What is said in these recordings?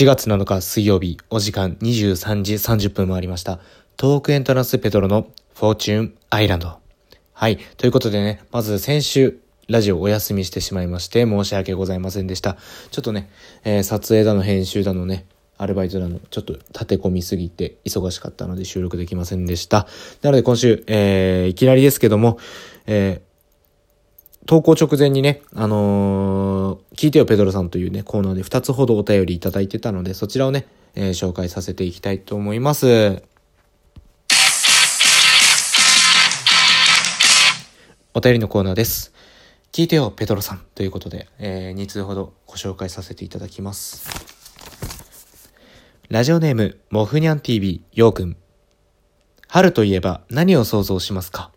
4月7日水曜日、お時間23時30分もありました。トークエントランスペトロのフォーチューンアイランド。はい。ということでね、まず先週、ラジオお休みしてしまいまして申し訳ございませんでした。ちょっとね、えー、撮影だの編集だのね、アルバイトだの、ちょっと立て込みすぎて忙しかったので収録できませんでした。なので今週、えー、いきなりですけども、えー、投稿直前にね、あのー、聞いてよペドロさんというね、コーナーで2つほどお便りいただいてたので、そちらをね、えー、紹介させていきたいと思います。お便りのコーナーです。聞いてよ、ペトロさん。ということで、えー、2通ほどご紹介させていただきます。ラジオネーム、モフニャン TV、ようくん。春といえば何を想像しますか？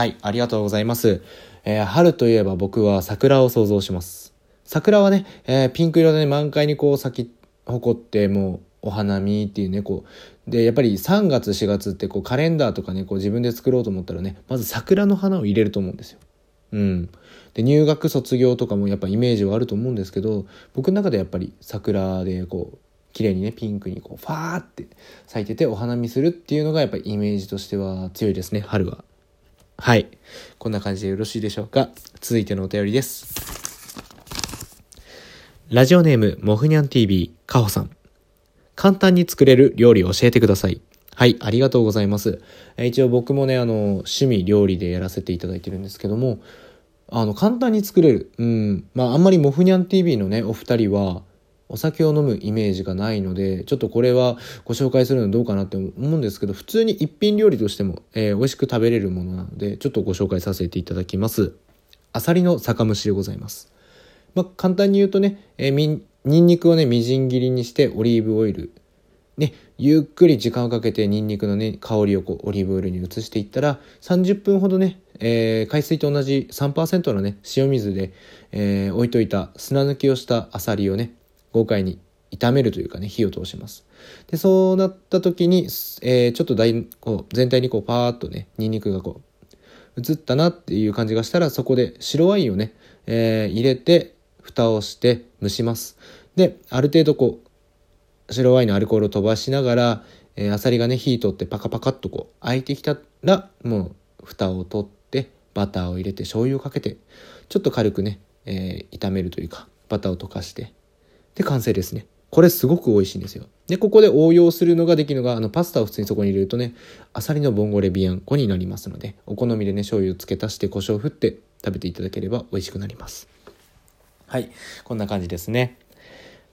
はい、ありがとうございます。えー、春といえば僕は桜を想像します。桜はね、えー、ピンク色で、ね、満開にこう咲き誇ってもうお花見っていうねこうでやっぱり3月4月ってこうカレンダーとかねこう自分で作ろうと思ったらねまず桜の花を入れると思うんですよ。うん、で入学卒業とかもやっぱイメージはあると思うんですけど僕の中でやっぱり桜でこう綺麗にねピンクにこうファーって咲いててお花見するっていうのがやっぱりイメージとしては強いですね春は。はい。こんな感じでよろしいでしょうか？続いてのお便りです。ラジオネーム、モフニャン TV、カホさん。簡単に作れる料理を教えてください。はい、ありがとうございます。一応僕もね、あの、趣味料理でやらせていただいてるんですけども、あの、簡単に作れる。うん。まあ、あんまりモフニャン TV のね、お二人は、お酒を飲むイメージがないので、ちょっとこれはご紹介するのどうかなって思うんですけど、普通に一品料理としても、えー、美味しく食べれるものなので、ちょっとご紹介させていただきます。アサリの酒蒸しでございます。まあ、簡単に言うとね、えー、みニンニクをね、みじん切りにしてオリーブオイル。ね、ゆっくり時間をかけてニンニクのね、香りをこうオリーブオイルに移していったら、30分ほどね、えー、海水と同じ3%のね、塩水で、えー、置いといた砂抜きをしたアサリをね、豪快に炒めるというかね、火を通します。で、そうなった時に、えー、ちょっと大こう全体にこうパーッとね、ニンニクがこう、移ったなっていう感じがしたら、そこで白ワインをね、えー、入れて、蓋をして蒸します。で、ある程度こう、白ワインのアルコールを飛ばしながら、えー、アサリがね、火通ってパカパカっとこう、開いてきたら、もう、蓋を取って、バターを入れて、醤油をかけて、ちょっと軽くね、えー、炒めるというか、バターを溶かして、で、完成ですね。これすごく美味しいんですよ。で、ここで応用するのができるのが、あの、パスタを普通にそこに入れるとね、アサリのボンゴレビアンコになりますので、お好みでね、醤油を付け足して胡椒を振って食べていただければ美味しくなります。はい。こんな感じですね。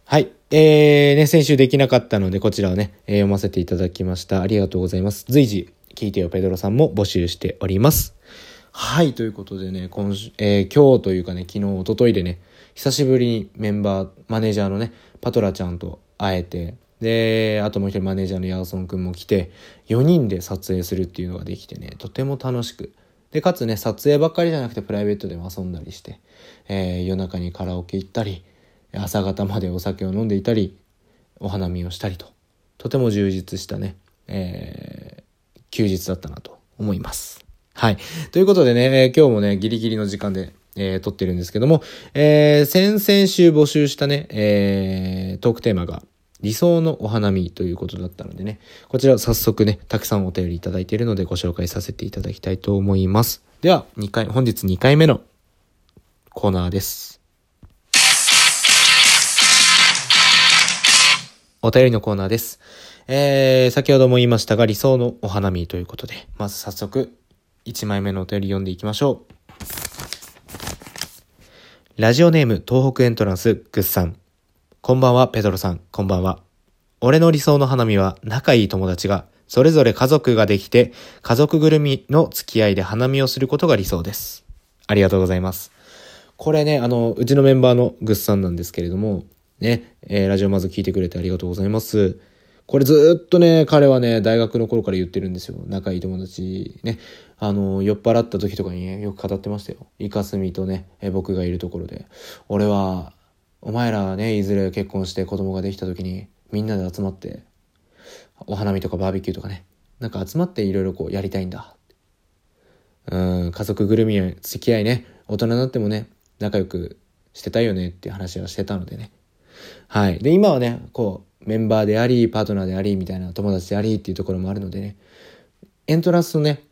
はい。えー、ね、先週できなかったので、こちらをね、えー、読ませていただきました。ありがとうございます。随時、聞いてよペドロさんも募集しております。はい、ということでね、今週、えー、今日というかね、昨日、おとといでね、久しぶりにメンバー、マネージャーのね、パトラちゃんと会えて、で、あともう一人マネージャーのヤーソンくんも来て、4人で撮影するっていうのができてね、とても楽しく、で、かつね、撮影ばっかりじゃなくてプライベートでも遊んだりして、えー、夜中にカラオケ行ったり、朝方までお酒を飲んでいたり、お花見をしたりと、とても充実したね、えー、休日だったなと思います。はい。ということでね、えー、今日もね、ギリギリの時間で、えー、撮ってるんですけども、えー、先々週募集したね、えー、トークテーマが、理想のお花見ということだったのでね、こちら早速ね、たくさんお便りいただいているのでご紹介させていただきたいと思います。では、2回、本日2回目のコーナーです。お便りのコーナーです。えー、先ほども言いましたが、理想のお花見ということで、まず早速、1枚目のお便り読んでいきましょう。ラジオネーム、東北エントランス、グッさん。こんばんは、ペドロさん、こんばんは。俺の理想の花見は、仲いい友達が、それぞれ家族ができて、家族ぐるみの付き合いで花見をすることが理想です。ありがとうございます。これね、あの、うちのメンバーのグッさんなんですけれども、ね、えー、ラジオまず聞いてくれてありがとうございます。これずっとね、彼はね、大学の頃から言ってるんですよ。仲いい友達。ね。あの、酔っ払った時とかにね、よく語ってましたよ。イカスミとね、え僕がいるところで。俺は、お前らね、いずれ結婚して子供ができた時に、みんなで集まって、お花見とかバーベキューとかね、なんか集まっていろいろこうやりたいんだ。うん、家族ぐるみや付き合いね、大人になってもね、仲良くしてたいよねっていう話はしてたのでね。はい。で、今はね、こう、メンバーであり、パートナーであり、みたいな友達でありっていうところもあるのでね、エントランスのね、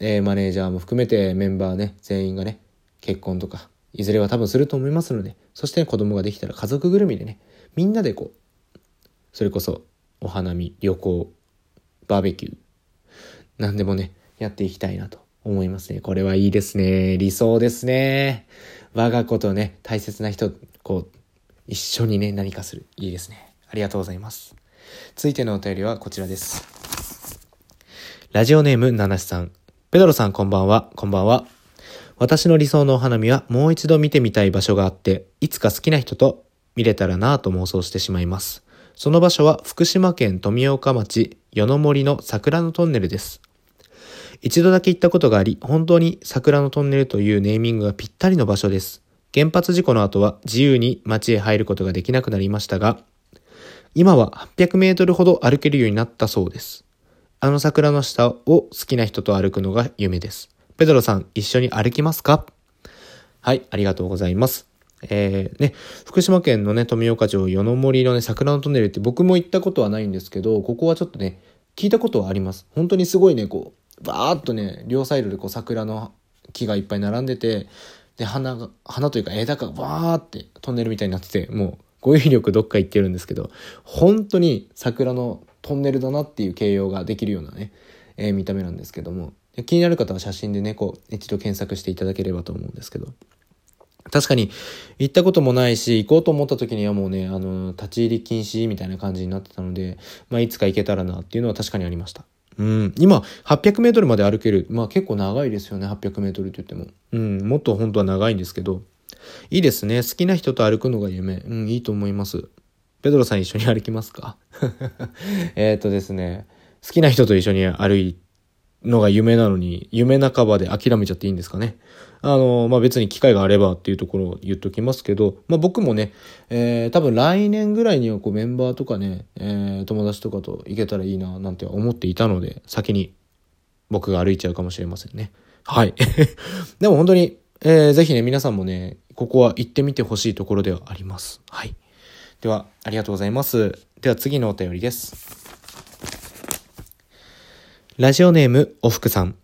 えー、マネージャーも含めてメンバーね、全員がね、結婚とか、いずれは多分すると思いますので、そして、子供ができたら家族ぐるみでね、みんなでこう、それこそ、お花見、旅行、バーベキュー、何でもね、やっていきたいなと思いますね。これはいいですね。理想ですね。我が子とね、大切な人、こう、一緒にね、何かする。いいですね。ありがとうございます。続いてのお便りはこちらです。ラジオネーム、ナナシさん。ペドロさんこんばんは。こんばんは。私の理想のお花見はもう一度見てみたい場所があって、いつか好きな人と見れたらなぁと妄想してしまいます。その場所は福島県富岡町与の森の桜のトンネルです。一度だけ行ったことがあり、本当に桜のトンネルというネーミングがぴったりの場所です。原発事故の後は自由に街へ入ることができなくなりましたが、今は800メートルほど歩けるようになったそうです。あの桜の下を好きな人と歩くのが夢です。ペドロさん、一緒に歩きますか？はい、ありがとうございます。えー、ね、福島県のね、富岡町与の森のね、桜のトンネルって僕も行ったことはないんですけど、ここはちょっとね、聞いたことはあります。本当にすごいね、こう、バーっとね、両サイドでこう桜の木がいっぱい並んでて、で、花が、花というか枝がバーってトンネルみたいになってて、もう語彙力どっか行ってるんですけど、本当に桜のトンネルだなっていう形容ができるようなね、えー、見た目なんですけども、気になる方は写真でね、こう、一度検索していただければと思うんですけど。確かに、行ったこともないし、行こうと思った時にはもうね、あの、立ち入り禁止みたいな感じになってたので、まあ、いつか行けたらなっていうのは確かにありました。うん。今、800メートルまで歩ける。まあ結構長いですよね、800メートルって言っても。うん。もっと本当は長いんですけど。いいですね。好きな人と歩くのが夢。うん、いいと思います。ペドロさん一緒に歩きますか？えっとですね、好きな人と一緒に歩いのが夢なのに、夢半ばで諦めちゃっていいんですかね？あの、まあ、別に機会があればっていうところを言っときますけど、まあ、僕もね、えー、多分来年ぐらいにはこうメンバーとかね、えー、友達とかと行けたらいいななんて思っていたので、先に僕が歩いちゃうかもしれませんね。はい。でも本当に、えー、ぜひね、皆さんもね、ここは行ってみてほしいところではあります。はい。では、ありがとうございます。では次のお便りです。ラジオネーム、おふくさん。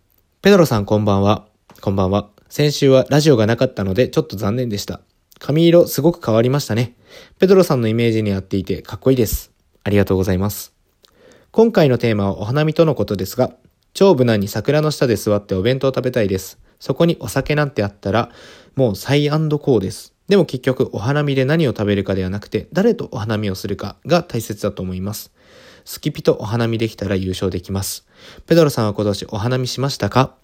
ペドロさんこんばんは。こんばんは。先週はラジオがなかったのでちょっと残念でした。髪色すごく変わりましたね。ペドロさんのイメージに合っていてかっこいいです。ありがとうございます。今回のテーマはお花見とのことですが、超無難に桜の下で座ってお弁当を食べたいです。そこにお酒なんてあったら、もうサイコーです。でも結局お花見で何を食べるかではなくて誰とお花見をするかが大切だと思います。スキピとお花見できたら優勝できます。ペドロさんは今年お花見しましたか？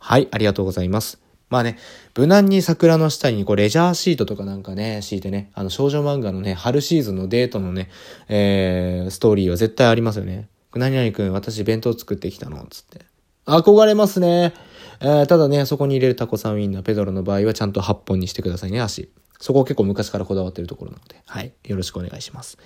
はい、ありがとうございます。まあね、無難に桜の下にこうレジャーシートとかなんかね、敷いてね、あの少女漫画のね、春シーズンのデートのね、えー、ストーリーは絶対ありますよね。何々くん、私弁当作ってきたの？つって。憧れますね。えー、ただね、そこに入れるタコさんウィンナー、ペドロの場合はちゃんと8本にしてくださいね、足。そこ結構昔からこだわってるところなので、はい。よろしくお願いします。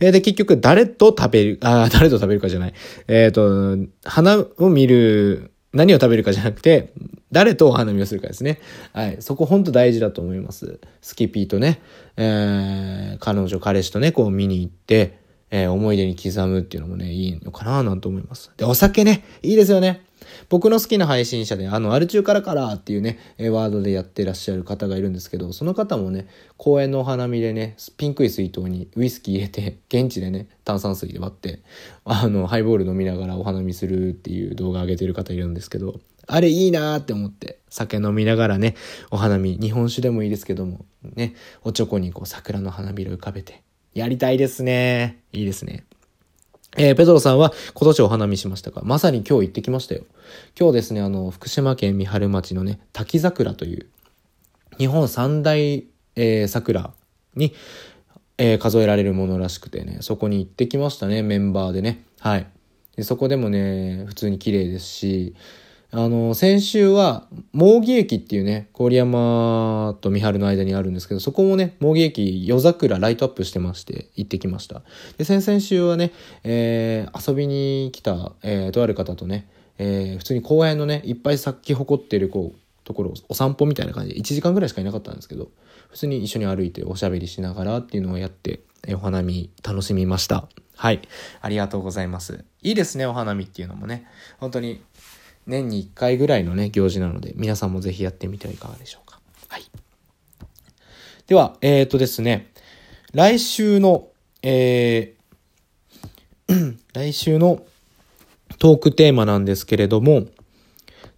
えー、で、結局、誰と食べる、あ、誰と食べるかじゃない。えっ、ー、と、花を見る、何を食べるかじゃなくて、誰とお花見をするかですね。はい。そこほんと大事だと思います。スキピーとね、えー、彼女、彼氏とね、こう見に行って、えー、思い出に刻むっていうのもね、いいのかななんて思います。で、お酒ね、いいですよね。僕の好きな配信者で、あの、アル中からからっていうね、ワードでやってらっしゃる方がいるんですけど、その方もね、公園のお花見でね、ピンクい水筒にウイスキー入れて、現地でね、炭酸水で割って、あの、ハイボール飲みながらお花見するっていう動画上げてる方いるんですけど、あれいいなーって思って、酒飲みながらね、お花見、日本酒でもいいですけども、ね、おちょこにこう桜の花びら浮かべて、やりたいですね。いいですね。えー、ペドロさんは今年お花見しましたかまさに今日行ってきましたよ。今日ですね、あの、福島県三春町のね、滝桜という、日本三大、えー、桜に、えー、数えられるものらしくてね、そこに行ってきましたね、メンバーでね。はい。でそこでもね、普通に綺麗ですし、あの、先週は、毛木駅っていうね、郡山と三春の間にあるんですけど、そこもね、毛木駅、夜桜ライトアップしてまして、行ってきました。で、先々週はね、えー、遊びに来た、えー、とある方とね、えー、普通に公園のね、いっぱい咲き誇ってる、こう、ところお散歩みたいな感じで1時間ぐらいしかいなかったんですけど、普通に一緒に歩いておしゃべりしながらっていうのをやって、お花見楽しみました。はい。ありがとうございます。いいですね、お花見っていうのもね。本当に年に1回ぐらいのね、行事なので、皆さんもぜひやってみてはいかがでしょうか。はい。では、えっ、ー、とですね、来週の、えー、来週のトークテーマなんですけれども、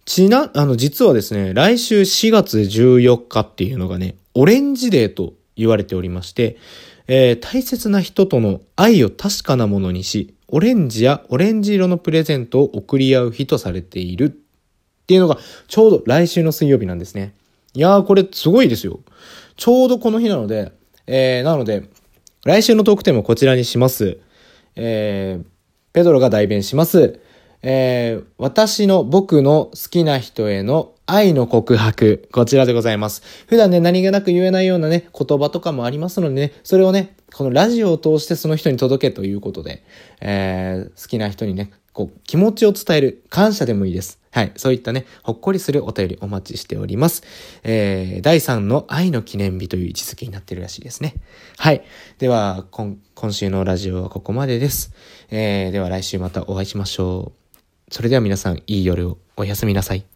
ちな、あの、実はですね、来週4月14日っていうのがね、オレンジデーと言われておりまして、えー、大切な人との愛を確かなものにし、オレンジやオレンジ色のプレゼントを贈り合う日とされているっていうのが、ちょうど来週の水曜日なんですね。いやー、これすごいですよ。ちょうどこの日なので、えー、なので、来週のトークテーマこちらにします。えー、ペドロが代弁します。えー、私の僕の好きな人への愛の告白。こちらでございます。普段ね、何気なく言えないようなね、言葉とかもありますのでね、それをね、このラジオを通してその人に届けということで、えー、好きな人にね、こう、気持ちを伝える、感謝でもいいです。はい。そういったね、ほっこりするお便りお待ちしております。えー、第3の愛の記念日という位置づけになってるらしいですね。はい。では、今、今週のラジオはここまでです。えー、では来週またお会いしましょう。それでは皆さん、いい夜をおやすみなさい。